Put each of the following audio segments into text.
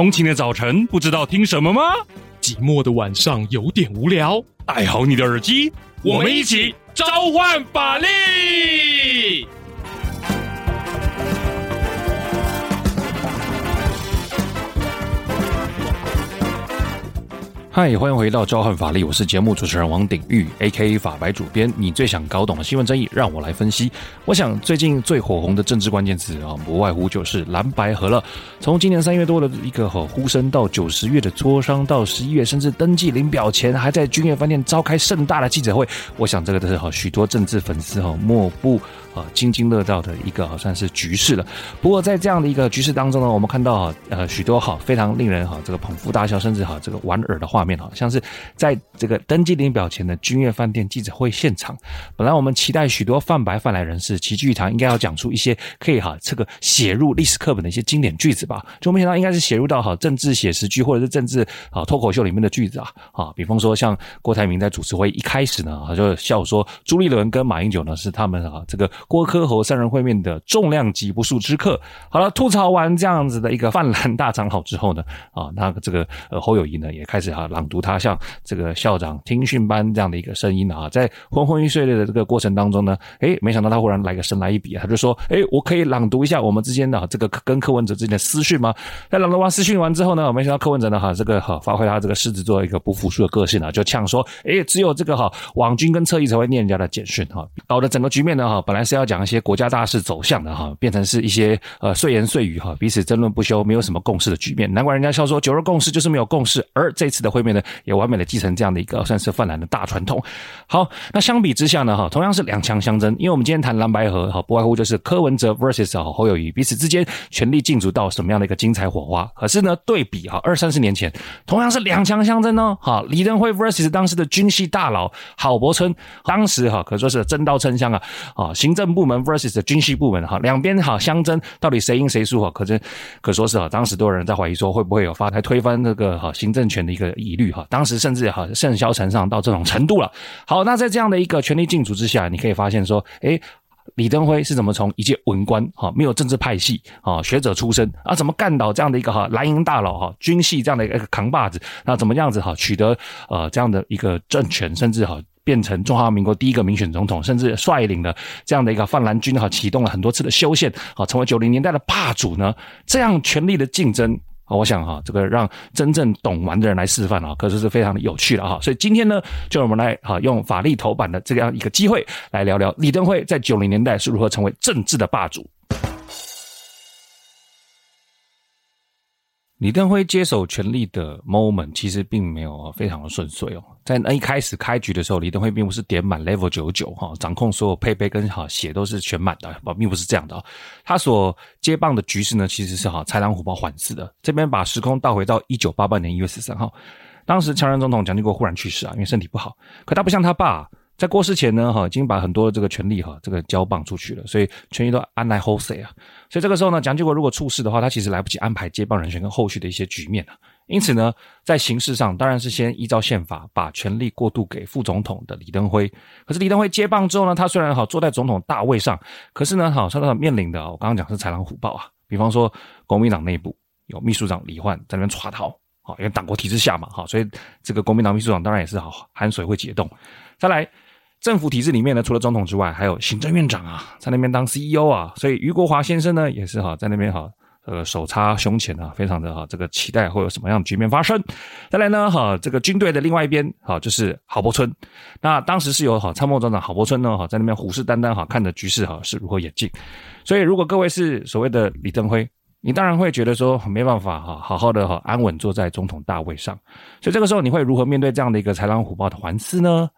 通勤的早晨不知道听什么吗？寂寞的晚上有点无聊，戴好你的耳机，我们一起召唤法力！嗨，欢迎回到召唤法力，我是节目主持人王鼎玉，AK 法白主编。你最想搞懂的新闻争议，让我来分析。我想最近最火红的政治关键词啊，不外乎就是蓝白合了。从今年三月多的一个吼呼声，到九十月的磋商，到十一月甚至登记领表前，还在君悦饭店召开盛大的记者会。我想这个都是哈许多政治粉丝哈莫不。啊，津津乐道的一个好像是局势了。不过在这样的一个局势当中呢，我们看到呃许多哈非常令人哈这个捧腹大笑，甚至哈这个莞尔的画面哈，像是在这个登记领表前的君悦饭店记者会现场，本来我们期待许多泛白泛蓝人士齐聚一堂，应该要讲出一些可以哈这个写入历史课本的一些经典句子吧，就没想到应该是写入到哈政治写实剧或者是政治啊脱口秀里面的句子啊啊，比方说像郭台铭在主持会一开始呢，他就笑说朱立伦跟马英九呢是他们啊这个。郭柯侯三人会面的重量级不速之客。好了，吐槽完这样子的一个泛蓝大长好之后呢，啊，那这个呃侯友谊呢也开始哈朗读他像这个校长听训班这样的一个声音啊，在昏昏欲睡的这个过程当中呢，诶，没想到他忽然来个神来一笔，他就说，诶，我可以朗读一下我们之间的这个跟柯文哲之间的私讯吗？在朗读完私讯完之后呢，没想到柯文哲呢哈这个哈发挥他这个狮子座一个不服输的个性啊，就呛说，诶，只有这个哈网军跟侧翼才会念人家的简讯哈，搞得整个局面呢哈本来是要讲一些国家大事走向的哈，变成是一些呃碎言碎语哈，彼此争论不休，没有什么共识的局面。难怪人家笑说九二共识就是没有共识。而这次的会面呢，也完美的继承这样的一个算是泛蓝的大传统。好，那相比之下呢哈，同样是两强相争，因为我们今天谈蓝白合哈，不外乎就是柯文哲 versus 侯友谊彼此之间权力竞逐到什么样的一个精彩火花。可是呢，对比哈二三十年前，同样是两强相争呢哈，李登辉 versus 当时的军系大佬郝柏村，当时哈可说是真刀真枪啊啊，行政政部门。versus 的军系部门哈，两边哈相争，到底谁赢谁输哈？可真可说是哈，当时都有人在怀疑说会不会有发台推翻那个哈行政权的一个疑虑哈。当时甚至哈甚嚣尘上到这种程度了。好，那在这样的一个权力竞逐之下，你可以发现说，哎，李登辉是怎么从一介文官哈，没有政治派系啊学者出身啊，怎么干倒这样的一个哈蓝营大佬哈军系这样的一个扛把子，那怎么样子哈取得呃这样的一个政权，甚至哈。变成中华民国第一个民选总统，甚至率领了这样的一个泛蓝军哈，启动了很多次的修宪，啊，成为九零年代的霸主呢。这样权力的竞争我想哈，这个让真正懂玩的人来示范啊，可是是非常的有趣的哈。所以今天呢，就我们来哈，用法律头版的这样一个机会来聊聊李登辉在九零年代是如何成为政治的霸主。李登辉接手权力的 moment 其实并没有非常的顺遂哦，在那一开始开局的时候，李登辉并不是点满 level 九九哈，掌控所有配备跟哈血都是全满的，并不是这样的。他所接棒的局势呢，其实是哈豺狼虎豹环伺的。这边把时空倒回到一九八八年一月十三号，当时前任总统蒋经国忽然去世啊，因为身体不好，可他不像他爸。在过世前呢，哈，已经把很多的这个权力哈，这个交棒出去了，所以权力都安来后谁啊？所以这个时候呢，蒋经国如果出事的话，他其实来不及安排接棒人选跟后续的一些局面啊。因此呢，在形式上当然是先依照宪法把权力过渡给副总统的李登辉。可是李登辉接棒之后呢，他虽然好坐在总统大位上，可是呢，好他他面临的我刚刚讲是豺狼虎豹啊，比方说国民党内部有秘书长李焕在那边耍逃，好，因为党国体制下嘛，好，所以这个国民党秘书长当然也是好寒水会解冻。再来。政府体制里面呢，除了总统之外，还有行政院长啊，在那边当 CEO 啊，所以余国华先生呢，也是哈，在那边哈，呃，手插胸前啊，非常的哈，这个期待会有什么样的局面发生。再来呢，哈，这个军队的另外一边，哈，就是郝柏村。那当时是有哈参谋总长郝柏村呢，哈，在那边虎视眈眈，哈，看着局势哈是如何演进。所以，如果各位是所谓的李登辉，你当然会觉得说没办法哈，好好的哈安稳坐在总统大位上。所以这个时候，你会如何面对这样的一个豺狼虎豹的环伺呢？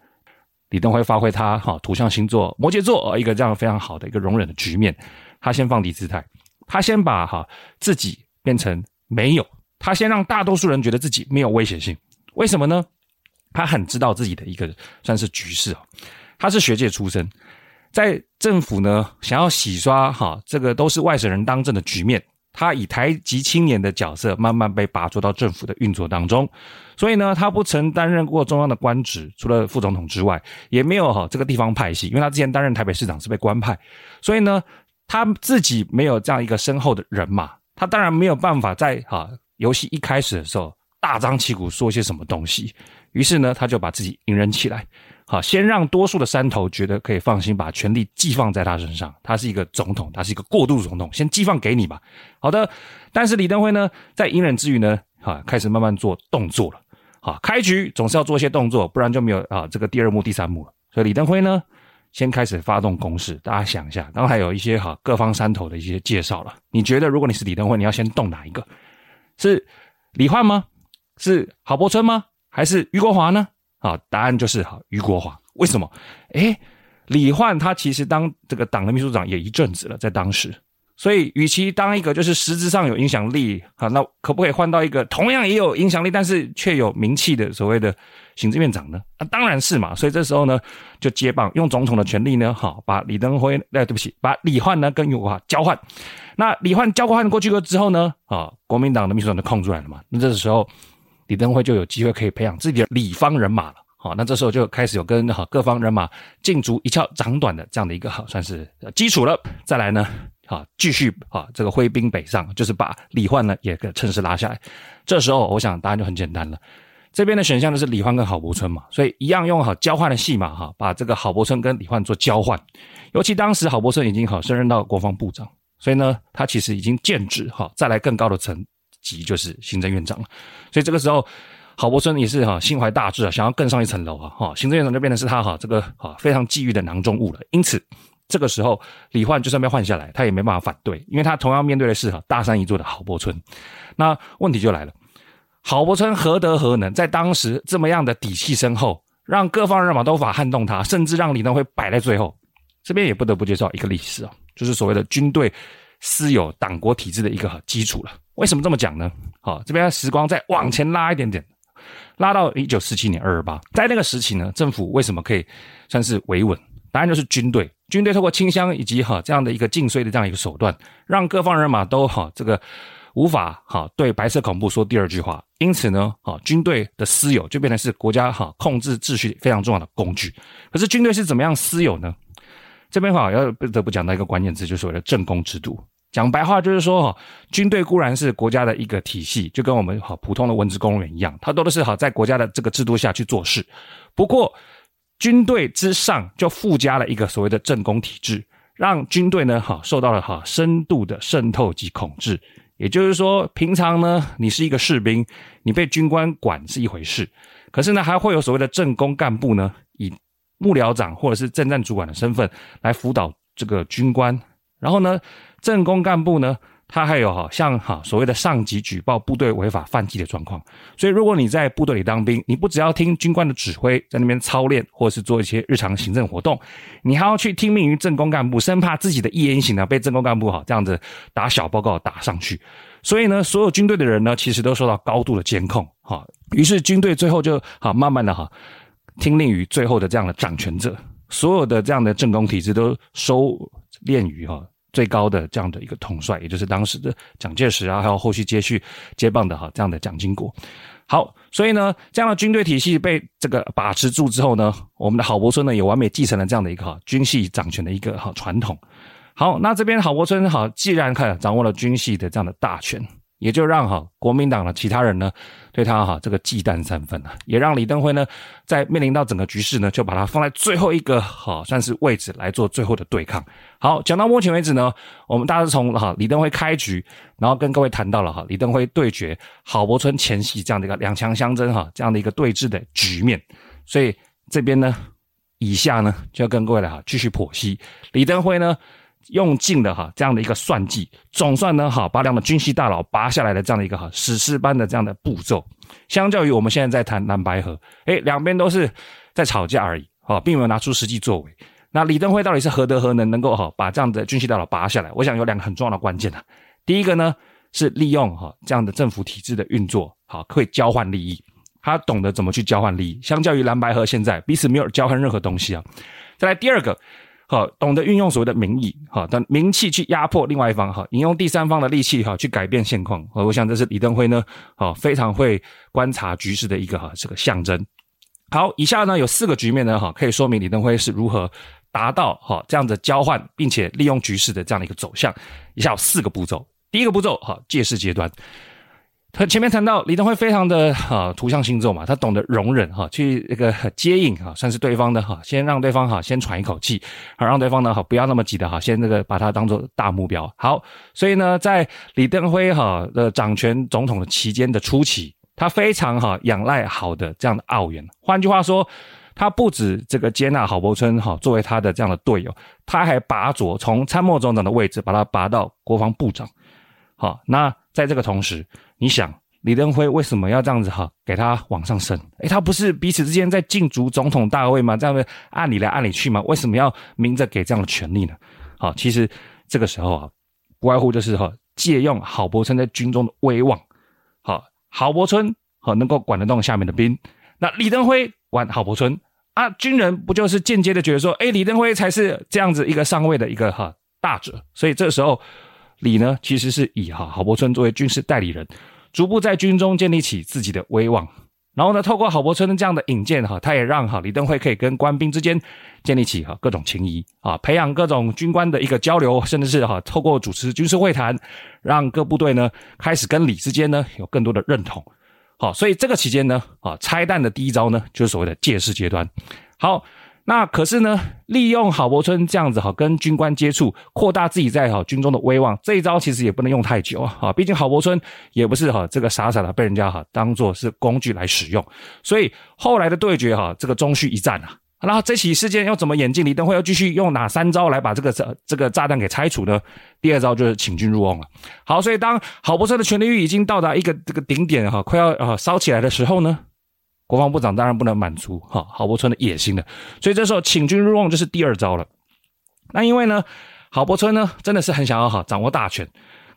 李登辉发挥他哈土象星座摩羯座一个这样非常好的一个容忍的局面，他先放低姿态，他先把哈自己变成没有，他先让大多数人觉得自己没有危险性。为什么呢？他很知道自己的一个算是局势啊，他是学界出身，在政府呢想要洗刷哈这个都是外省人当政的局面。他以台籍青年的角色慢慢被拔擢到政府的运作当中，所以呢，他不曾担任过中央的官职，除了副总统之外，也没有哈这个地方派系，因为他之前担任台北市长是被官派，所以呢，他自己没有这样一个深厚的人马，他当然没有办法在哈游戏一开始的时候大张旗鼓说些什么东西。于是呢，他就把自己隐忍起来，好，先让多数的山头觉得可以放心，把权力寄放在他身上。他是一个总统，他是一个过渡总统，先寄放给你吧。好的，但是李登辉呢，在隐忍之余呢，哈，开始慢慢做动作了。好，开局总是要做一些动作，不然就没有啊这个第二幕、第三幕了。所以李登辉呢，先开始发动攻势。大家想一下，刚才有一些哈各方山头的一些介绍了。你觉得如果你是李登辉，你要先动哪一个？是李焕吗？是郝柏村吗？还是俞国华呢？啊，答案就是哈，俞国华。为什么？诶，李焕他其实当这个党的秘书长也一阵子了，在当时，所以与其当一个就是实质上有影响力，哈，那可不可以换到一个同样也有影响力，但是却有名气的所谓的行政院长呢？啊，当然是嘛。所以这时候呢，就接棒，用总统的权力呢，哈，把李登辉，哎，对不起，把李焕呢跟俞国华交换。那李焕交换过去了之后呢，啊，国民党的秘书长就空出来了嘛。那这时候。李登辉就有机会可以培养自己的李方人马了，好，那这时候就开始有跟好各方人马竞逐一翘长短的这样的一个好算是基础了。再来呢，好继续啊这个挥兵北上，就是把李焕呢也给趁势拉下来。这时候我想答案就很简单了，这边的选项就是李焕跟郝柏村嘛，所以一样用好交换的戏码哈，把这个郝柏村跟李焕做交换。尤其当时郝柏村已经好升任到国防部长，所以呢他其实已经建制哈再来更高的层。级就是行政院长了，所以这个时候，郝柏村也是哈心怀大志啊，想要更上一层楼啊，哈，行政院长就变成是他哈这个哈非常觊觎的囊中物了。因此，这个时候李焕就算被换下来，他也没办法反对，因为他同样面对的是哈大山一座的郝柏村。那问题就来了，郝柏村何德何能，在当时这么样的底气深厚，让各方人马都无法撼动他，甚至让李登辉摆在最后。这边也不得不介绍一个历史啊，就是所谓的军队私有党国体制的一个基础了。为什么这么讲呢？好，这边时光再往前拉一点点，拉到一九四七年二二八，在那个时期呢，政府为什么可以算是维稳？答案就是军队，军队透过清乡以及哈这样的一个禁税的这样一个手段，让各方人马都哈这个无法哈对白色恐怖说第二句话。因此呢，哈军队的私有就变成是国家哈控制秩序非常重要的工具。可是军队是怎么样私有呢？这边哈要不得不讲到一个关键词，就是所谓的政工制度。讲白话就是说，哈，军队固然是国家的一个体系，就跟我们哈普通的文职公务员一样，它都是哈在国家的这个制度下去做事。不过，军队之上就附加了一个所谓的政工体制，让军队呢哈受到了哈深度的渗透及控制。也就是说，平常呢你是一个士兵，你被军官管是一回事，可是呢还会有所谓的政工干部呢，以幕僚长或者是政战主管的身份来辅导这个军官，然后呢。政工干部呢，他还有哈像哈所谓的上级举报部队违法犯纪的状况，所以如果你在部队里当兵，你不只要听军官的指挥，在那边操练或是做一些日常行政活动，你还要去听命于政工干部，生怕自己的一言一行呢被政工干部哈这样子打小报告打上去。所以呢，所有军队的人呢，其实都受到高度的监控哈。于是军队最后就哈慢慢的哈听令于最后的这样的掌权者，所有的这样的政工体制都收敛于哈。最高的这样的一个统帅，也就是当时的蒋介石啊，还有后续接续接棒的哈这样的蒋经国。好，所以呢，这样的军队体系被这个把持住之后呢，我们的郝柏村呢也完美继承了这样的一个哈军系掌权的一个哈传统。好，那这边郝柏村哈既然看掌握了军系的这样的大权。也就让哈国民党的其他人呢，对他哈这个忌惮三分啊，也让李登辉呢，在面临到整个局势呢，就把他放在最后一个哈算是位置来做最后的对抗。好，讲到目前为止呢，我们大致从哈李登辉开局，然后跟各位谈到了哈李登辉对决郝柏村前夕这样的一个两强相争哈这样的一个对峙的局面。所以这边呢，以下呢就要跟各位来哈继续剖析李登辉呢。用尽了哈这样的一个算计，总算呢哈把两个军系大佬拔下来的这样的一个哈史诗般的这样的步骤，相较于我们现在在谈蓝白合，诶，两边都是在吵架而已，哈，并没有拿出实际作为。那李登辉到底是何德何能，能够哈把这样的军系大佬拔下来？我想有两个很重要的关键啊。第一个呢是利用哈这样的政府体制的运作，好，可以交换利益，他懂得怎么去交换利益。相较于蓝白河现在彼此没有交换任何东西啊。再来第二个。好，懂得运用所谓的民意，好，等名气去压迫另外一方，哈，引用第三方的力气，哈，去改变现况。我想这是李登辉呢，好，非常会观察局势的一个哈这个象征。好，以下呢有四个局面呢，哈，可以说明李登辉是如何达到哈这样的交换，并且利用局势的这样的一个走向。以下有四个步骤，第一个步骤，哈，借势阶段。他前面谈到李登辉非常的哈图像星座嘛，他懂得容忍哈，去那个接应哈，算是对方的哈，先让对方哈先喘一口气，好让对方呢哈不要那么急的哈，先那个把他当做大目标。好，所以呢，在李登辉哈的掌权总统的期间的初期，他非常哈仰赖好的这样的澳援。换句话说，他不止这个接纳郝柏村哈作为他的这样的队友，他还拔擢从参谋总长的位置把他拔到国防部长。好，那在这个同时。你想李登辉为什么要这样子哈给他往上升？诶，他不是彼此之间在竞逐总统大位吗？这样按理来按理去吗？为什么要明着给这样的权利呢？好，其实这个时候啊，不外乎就是哈借用郝柏村在军中的威望，好，郝柏村好能够管得动下面的兵，那李登辉管郝柏村啊，军人不就是间接的觉得说，诶，李登辉才是这样子一个上位的一个哈大者，所以这时候李呢其实是以哈郝柏村作为军事代理人。逐步在军中建立起自己的威望，然后呢，透过郝柏村这样的引荐哈，他也让哈李登辉可以跟官兵之间建立起哈各种情谊啊，培养各种军官的一个交流，甚至是哈透过主持军事会谈，让各部队呢开始跟李之间呢有更多的认同。好，所以这个期间呢啊，拆弹的第一招呢就是所谓的借势阶段。好。那可是呢，利用郝柏村这样子哈，跟军官接触，扩大自己在哈军中的威望，这一招其实也不能用太久啊，毕竟郝柏村也不是哈这个傻傻的被人家哈当做是工具来使用，所以后来的对决哈，这个终须一战啊。然后这起事件要怎么演进？李登辉要继续用哪三招来把这个这这个炸弹给拆除呢？第二招就是请君入瓮了。好，所以当郝柏村的权力欲已经到达一个这个顶点哈，快要啊烧起来的时候呢？国防部长当然不能满足哈郝柏村的野心的，所以这时候请君入瓮就是第二招了。那因为呢，郝柏村呢真的是很想要哈掌握大权，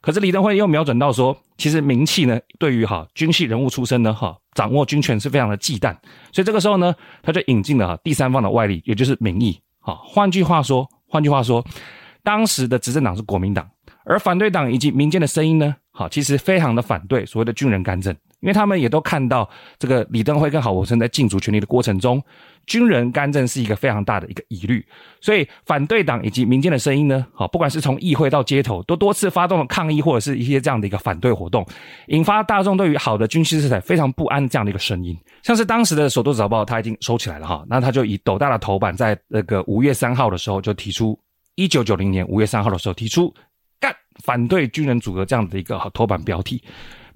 可是李登辉又瞄准到说，其实名气呢对于哈军系人物出身呢哈掌握军权是非常的忌惮，所以这个时候呢他就引进了哈第三方的外力，也就是民意。哈，换句话说，换句话说，当时的执政党是国民党，而反对党以及民间的声音呢，哈其实非常的反对所谓的军人干政。因为他们也都看到这个李登辉跟郝柏村在竞逐权力的过程中，军人干政是一个非常大的一个疑虑，所以反对党以及民间的声音呢，好，不管是从议会到街头，都多次发动了抗议或者是一些这样的一个反对活动，引发大众对于好的军事色彩非常不安这样的一个声音。像是当时的《首都早报》，他已经收起来了哈，那他就以斗大的头版，在那个五月三号的时候就提出，一九九零年五月三号的时候提出干反对军人组合这样的一个头版标题。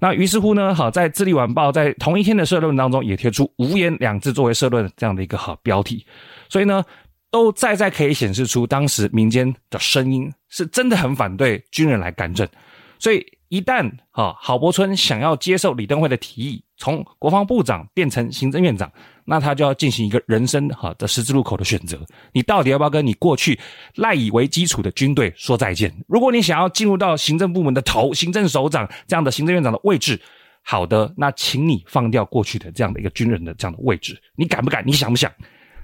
那于是乎呢，好，在《智利晚报》在同一天的社论当中也贴出“无言”两字作为社论这样的一个好标题，所以呢，都再再可以显示出当时民间的声音是真的很反对军人来干政，所以。一旦哈郝柏村想要接受李登辉的提议，从国防部长变成行政院长，那他就要进行一个人生哈的十字路口的选择。你到底要不要跟你过去赖以为基础的军队说再见？如果你想要进入到行政部门的头、行政首长这样的行政院长的位置，好的，那请你放掉过去的这样的一个军人的这样的位置，你敢不敢？你想不想？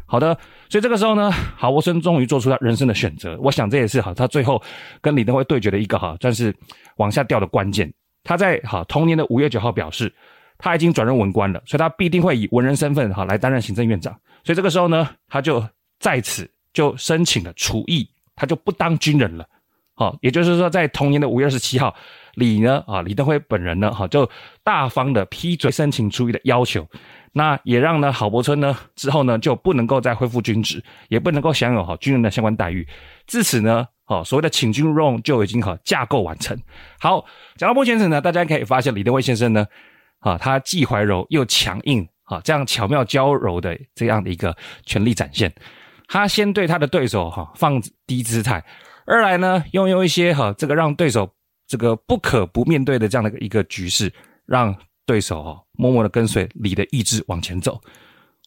好的，所以这个时候呢，郝柏村终于做出他人生的选择。我想这也是哈他最后跟李登辉对决的一个哈，算是往下掉的关键。他在哈同年的五月九号表示，他已经转任文官了，所以他必定会以文人身份哈来担任行政院长。所以这个时候呢，他就在此就申请了除役，他就不当军人了。好，也就是说，在同年的五月二十七号，李呢啊李登辉本人呢哈就大方的批准申请除役的要求。那也让呢郝柏村呢之后呢就不能够再恢复军职，也不能够享有哈军人的相关待遇。自此呢，好所谓的请君入瓮就已经哈架构完成。好，讲到目前为止呢，大家可以发现李登辉先生呢，啊他既怀柔又强硬，啊这样巧妙娇柔的这样的一个权力展现。他先对他的对手哈放低姿态，二来呢又用一些哈这个让对手这个不可不面对的这样的一个局势，让。对手哈，默默的跟随李的意志往前走，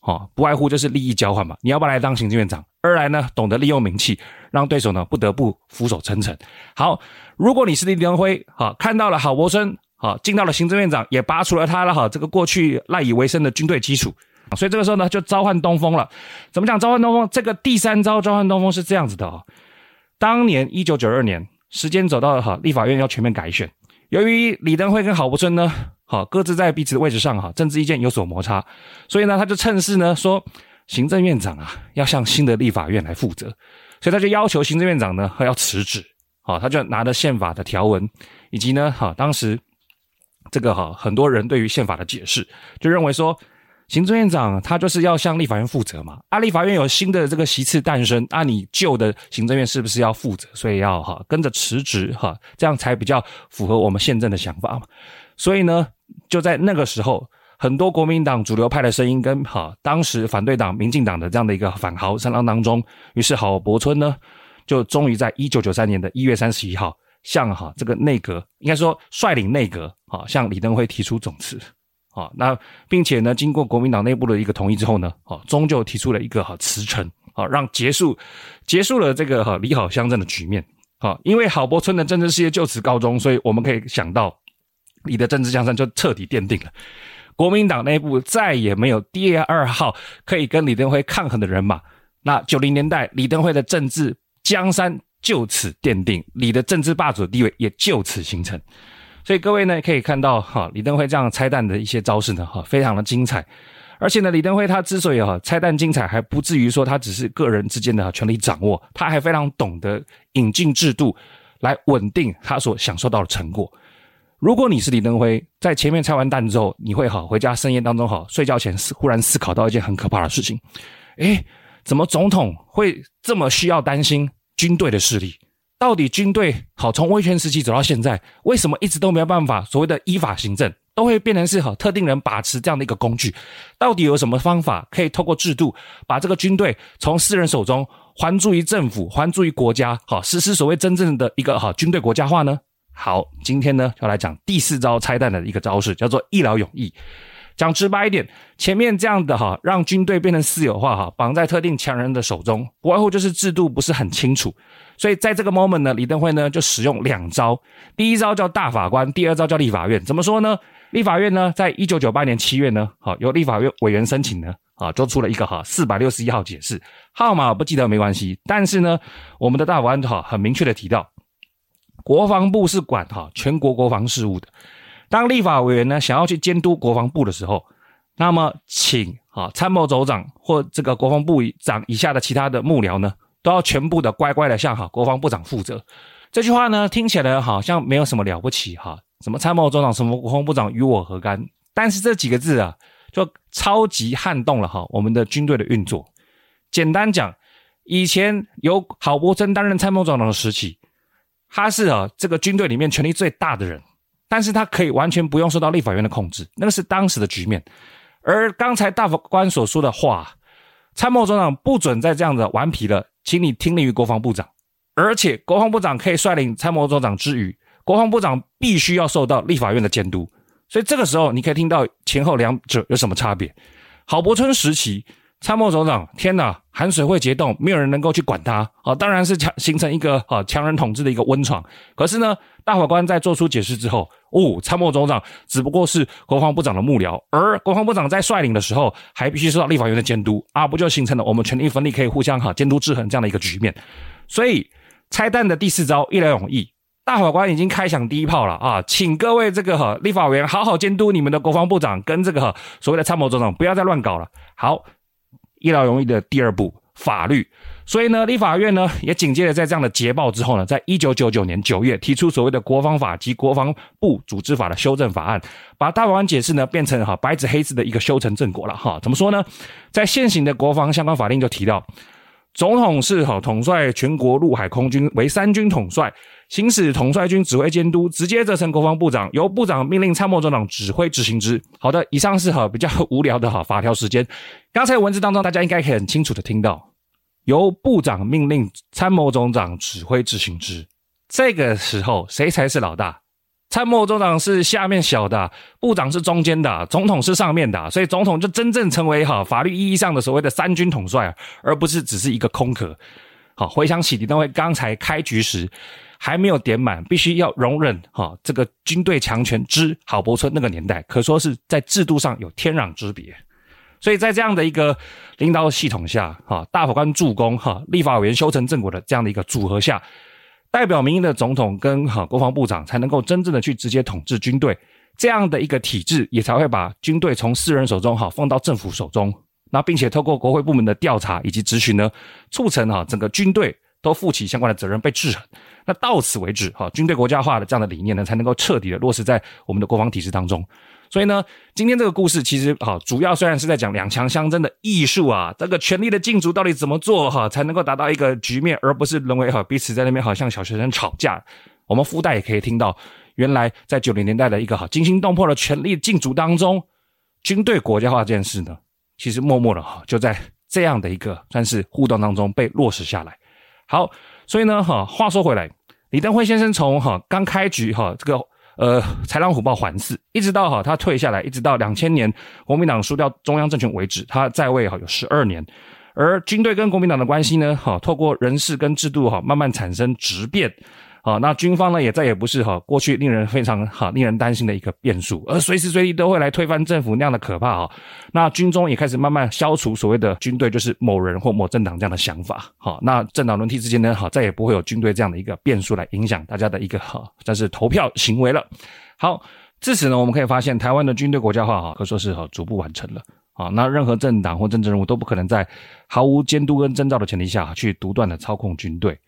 好，不外乎就是利益交换嘛。你要不来当行政院长？二来呢，懂得利用名气，让对手呢不得不俯首称臣。好，如果你是李登辉，哈，看到了郝柏村，好，进到了行政院长，也拔除了他了哈，这个过去赖以为生的军队基础，所以这个时候呢，就召唤东风了。怎么讲召唤东风？这个第三招召唤东风是这样子的啊，当年一九九二年，时间走到了哈，立法院要全面改选。由于李登辉跟郝柏村呢，好各自在彼此的位置上哈，政治意见有所摩擦，所以呢，他就趁势呢说，行政院长啊要向新的立法院来负责，所以他就要求行政院长呢要辞职，好，他就拿着宪法的条文以及呢，哈当时这个哈很多人对于宪法的解释，就认为说。行政院长他就是要向立法院负责嘛，啊，立法院有新的这个席次诞生，啊，你旧的行政院是不是要负责？所以要哈跟着辞职哈，这样才比较符合我们宪政的想法嘛。所以呢，就在那个时候，很多国民党主流派的声音跟哈当时反对党民进党的这样的一个反豪声浪当中，于是郝柏村呢，就终于在一九九三年的一月三十一号，向哈这个内阁应该说率领内阁啊，向李登辉提出总辞。啊，那并且呢，经过国民党内部的一个同意之后呢，啊，终究提出了一个哈辞呈，啊，让结束结束了这个哈李郝相争的局面。啊，因为郝柏村的政治事业就此告终，所以我们可以想到，李的政治江山就彻底奠定了。国民党内部再也没有第二号可以跟李登辉抗衡的人马。那九零年代，李登辉的政治江山就此奠定，李的政治霸主的地位也就此形成。所以各位呢，可以看到哈，李登辉这样拆弹的一些招式呢，哈，非常的精彩。而且呢，李登辉他之所以哈拆弹精彩，还不至于说他只是个人之间的权力掌握，他还非常懂得引进制度来稳定他所享受到的成果。如果你是李登辉，在前面拆完弹之后，你会哈回家深夜当中哈睡觉前思忽然思考到一件很可怕的事情，诶，怎么总统会这么需要担心军队的势力？到底军队好从威权时期走到现在，为什么一直都没有办法所谓的依法行政，都会变成是好特定人把持这样的一个工具？到底有什么方法可以透过制度把这个军队从私人手中还诸于政府，还诸于国家，好实施所谓真正的一个好军队国家化呢？好，今天呢要来讲第四招拆弹的一个招式，叫做一劳永逸。讲直白一点，前面这样的哈让军队变成私有化哈，绑在特定强人的手中，不外乎就是制度不是很清楚。所以在这个 moment 呢，李登辉呢就使用两招，第一招叫大法官，第二招叫立法院。怎么说呢？立法院呢，在一九九八年七月呢，好由立法院委员申请呢，啊，做出了一个哈四百六十一号解释，号码不记得没关系。但是呢，我们的大法官哈很明确的提到，国防部是管哈全国国防事务的。当立法委员呢想要去监督国防部的时候，那么请哈参谋总长或这个国防部长以下的其他的幕僚呢，都要全部的乖乖的向哈国防部长负责。这句话呢听起来好像没有什么了不起哈，什么参谋总长、什么国防部长与我何干？但是这几个字啊，就超级撼动了哈我们的军队的运作。简单讲，以前由郝柏村担任参谋总长的时期，他是啊这个军队里面权力最大的人，但是他可以完全不用受到立法院的控制，那个是当时的局面。而刚才大法官所说的话，参谋总长不准再这样子顽皮了。请你听令于国防部长，而且国防部长可以率领参谋总长之余，国防部长必须要受到立法院的监督。所以这个时候，你可以听到前后两者有什么差别。郝柏村时期，参谋总长，天哪，寒水会结冻，没有人能够去管他。啊，当然是强形成一个啊强人统治的一个温床。可是呢，大法官在做出解释之后，哦，参谋总长只不过是国防部长的幕僚，而国防部长在率领的时候，还必须受到立法院的监督啊，不就形成了我们权力分立可以互相哈监督制衡这样的一个局面？所以拆弹的第四招一劳永逸，大法官已经开响第一炮了啊，请各位这个哈立法委员好好监督你们的国防部长跟这个所谓的参谋总长，不要再乱搞了。好，一劳永逸的第二步法律。所以呢，立法院呢也紧接着在这样的捷报之后呢，在一九九九年九月提出所谓的国防法及国防部组织法的修正法案，把大法官解释呢变成哈白纸黑字的一个修成正果了哈。怎么说呢？在现行的国防相关法令就提到，总统是哈统帅全国陆海空军为三军统帅，行使统帅军指挥监督，直接责成国防部长，由部长命令参谋总长指挥执行之。好的，以上是哈比较无聊的哈法条时间。刚才文字当中，大家应该很清楚的听到。由部长命令参谋总长指挥执行之。这个时候，谁才是老大？参谋总长是下面小的，部长是中间的，总统是上面的。所以，总统就真正成为哈法律意义上的所谓的三军统帅，而不是只是一个空壳。好，回想起李登辉刚才开局时还没有点满，必须要容忍哈这个军队强权之郝柏村那个年代，可说是在制度上有天壤之别。所以在这样的一个领导系统下，哈，大法官助攻，哈，立法委员修成正果的这样的一个组合下，代表民意的总统跟哈国防部长才能够真正的去直接统治军队，这样的一个体制也才会把军队从私人手中哈放到政府手中，那并且透过国会部门的调查以及咨询呢，促成哈整个军队都负起相关的责任被制衡。那到此为止，哈，军队国家化的这样的理念呢，才能够彻底的落实在我们的国防体制当中。所以呢，今天这个故事其实哈，主要虽然是在讲两强相争的艺术啊，这个权力的竞逐到底怎么做哈，才能够达到一个局面，而不是沦为哈彼此在那边好像小学生吵架。我们附带也可以听到，原来在九零年代的一个哈惊心动魄的权力竞逐当中，军队国家化这件事呢，其实默默的哈就在这样的一个算是互动当中被落实下来。好，所以呢哈，话说回来，李登辉先生从哈刚开局哈这个。呃，豺狼虎豹环伺，一直到哈他退下来，一直到两千年国民党输掉中央政权为止，他在位哈有十二年。而军队跟国民党的关系呢，哈透过人事跟制度哈慢慢产生质变。啊，那军方呢也再也不是哈过去令人非常哈令人担心的一个变数，而随时随地都会来推翻政府那样的可怕哈。那军中也开始慢慢消除所谓的军队就是某人或某政党这样的想法。好，那政党轮替之间呢，哈再也不会有军队这样的一个变数来影响大家的一个哈，但是投票行为了。好，至此呢，我们可以发现台湾的军队国家化哈可说是哈逐步完成了。啊，那任何政党或政治人物都不可能在毫无监督跟征兆的前提下去独断的操控军队。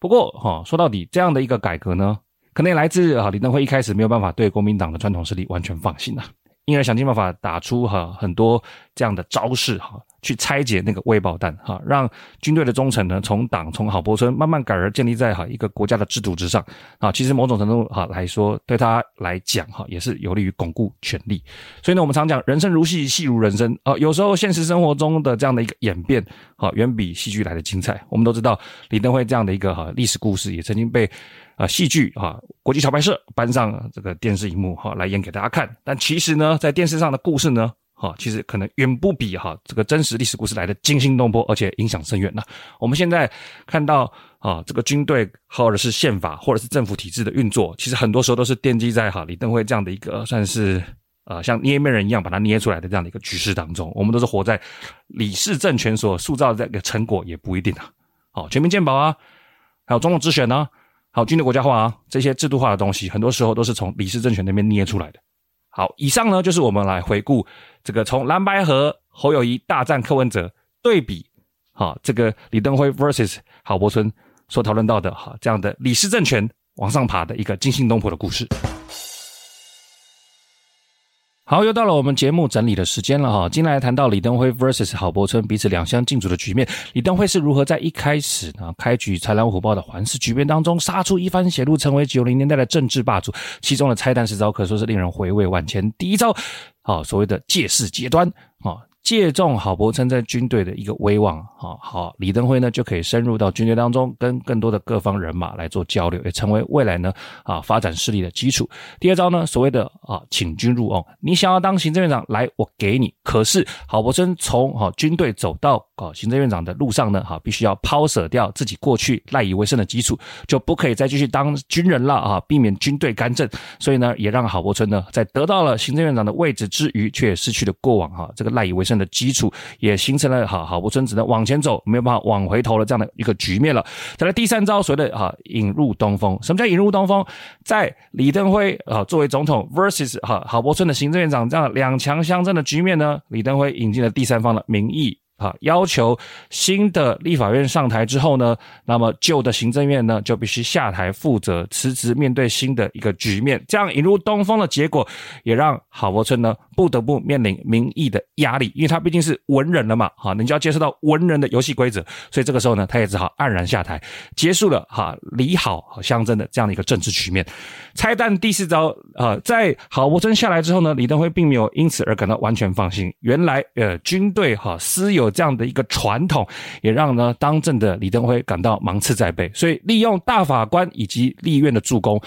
不过，哈，说到底，这样的一个改革呢，可能也来自啊李登辉一开始没有办法对国民党的传统势力完全放心啊，因而想尽办法打出哈很多这样的招式哈。去拆解那个未爆弹，哈，让军队的忠诚呢，从党从郝柏村慢慢改而建立在哈一个国家的制度之上，啊，其实某种程度哈来说，对他来讲哈也是有利于巩固权力。所以呢，我们常讲人生如戏，戏如人生啊，有时候现实生活中的这样的一个演变，哈，远比戏剧来的精彩。我们都知道李登辉这样的一个哈历史故事，也曾经被啊戏剧啊国际桥牌社搬上这个电视荧幕哈来演给大家看。但其实呢，在电视上的故事呢。哈，其实可能远不比哈这个真实历史故事来的惊心动魄，而且影响深远呢。我们现在看到啊，这个军队或者是宪法或者是政府体制的运作，其实很多时候都是奠基在哈李登辉这样的一个算是呃像捏面人一样把它捏出来的这样的一个局势当中。我们都是活在李氏政权所塑造的这个成果，也不一定啊。好，全民健保啊，还有总统直选啊，好军队国家化啊，这些制度化的东西，很多时候都是从李氏政权那边捏出来的。好，以上呢就是我们来回顾这个从蓝白河侯友谊大战柯文哲对比，哈，这个李登辉 vs 郝柏村所讨论到的哈这样的李氏政权往上爬的一个惊心动魄的故事。好，又到了我们节目整理的时间了哈。今来谈到李登辉 vs 郝柏村彼此两相竞逐的局面，李登辉是如何在一开始啊开局豺狼虎豹的环视局面当中杀出一番血路，成为九零年代的政治霸主。其中的拆弹十招可说是令人回味万千。第一招，啊，所谓的借势截端啊。借重郝柏村在军队的一个威望，好好，李登辉呢就可以深入到军队当中，跟更多的各方人马来做交流，也成为未来呢啊发展势力的基础。第二招呢，所谓的啊请军入瓮，你想要当行政院长，来我给你。可是郝柏村从哈军队走到啊行政院长的路上呢，哈必须要抛舍掉自己过去赖以为生的基础，就不可以再继续当军人了啊，避免军队干政。所以呢，也让郝柏村呢在得到了行政院长的位置之余，却也失去了过往哈这个赖以为生的基础也形成了哈郝柏村只能往前走，没有办法往回头了这样的一个局面了。再来第三招，所谓的哈引入东风，什么叫引入东风？在李登辉啊作为总统 versus 哈郝柏村的行政院长这样两强相争的局面呢，李登辉引进了第三方的民意。啊，要求新的立法院上台之后呢，那么旧的行政院呢就必须下台负责辞职，面对新的一个局面。这样引入东风的结果，也让郝柏村呢不得不面临民意的压力，因为他毕竟是文人了嘛，哈，你就要接受到文人的游戏规则，所以这个时候呢，他也只好黯然下台，结束了哈李好和相争的这样的一个政治局面。拆弹第四招啊，在郝柏村下来之后呢，李登辉并没有因此而感到完全放心。原来呃，军队哈私有。这样的一个传统，也让呢当政的李登辉感到芒刺在背，所以利用大法官以及立院的助攻，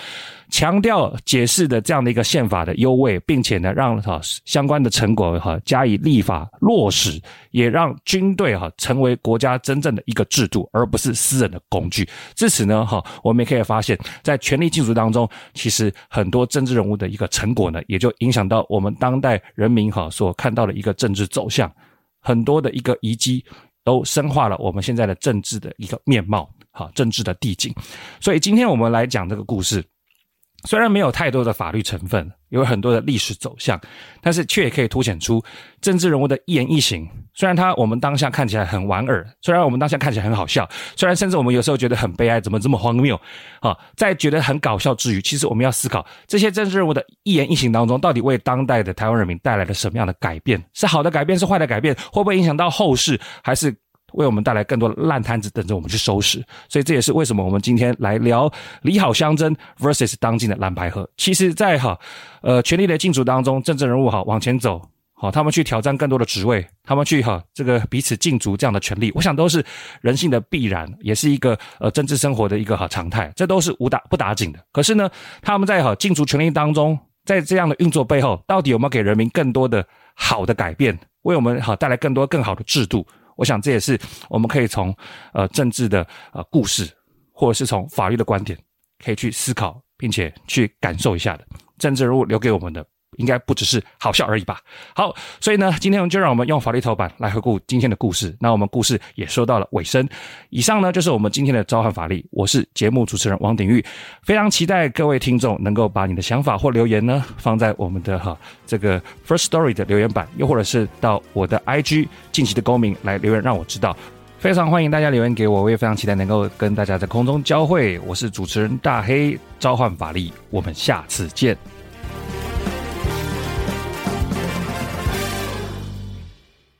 强调解释的这样的一个宪法的优位，并且呢让哈相关的成果哈加以立法落实，也让军队哈成为国家真正的一个制度，而不是私人的工具。至此呢哈，我们也可以发现，在权力竞逐当中，其实很多政治人物的一个成果呢，也就影响到我们当代人民哈所看到的一个政治走向。很多的一个遗迹都深化了我们现在的政治的一个面貌，哈，政治的地景。所以今天我们来讲这个故事，虽然没有太多的法律成分，有很多的历史走向，但是却也可以凸显出政治人物的一言一行。虽然他我们当下看起来很莞尔，虽然我们当下看起来很好笑，虽然甚至我们有时候觉得很悲哀，怎么这么荒谬啊？在觉得很搞笑之余，其实我们要思考这些政治人物的一言一行当中，到底为当代的台湾人民带来了什么样的改变？是好的改变，是坏的改变？会不会影响到后世？还是？为我们带来更多的烂摊子等着我们去收拾，所以这也是为什么我们今天来聊李好相争 versus 当今的蓝白合。其实，在哈呃权力的竞逐当中，政治人物哈往前走，好他们去挑战更多的职位，他们去哈这个彼此竞逐这样的权利，我想都是人性的必然，也是一个呃政治生活的一个哈常态，这都是无打不打紧的。可是呢，他们在哈竞逐权力当中，在这样的运作背后，到底有没有给人民更多的好的改变，为我们哈带来更多更好的制度？我想这也是我们可以从呃政治的呃故事，或者是从法律的观点，可以去思考，并且去感受一下的。政治人物留给我们的。应该不只是好笑而已吧。好，所以呢，今天就让我们用法律头版来回顾今天的故事。那我们故事也说到了尾声。以上呢，就是我们今天的召唤法力。我是节目主持人王鼎玉，非常期待各位听众能够把你的想法或留言呢放在我们的哈这个 First Story 的留言板，又或者是到我的 IG 近期的公民来留言，让我知道。非常欢迎大家留言给我，我也非常期待能够跟大家在空中交汇。我是主持人大黑，召唤法力，我们下次见。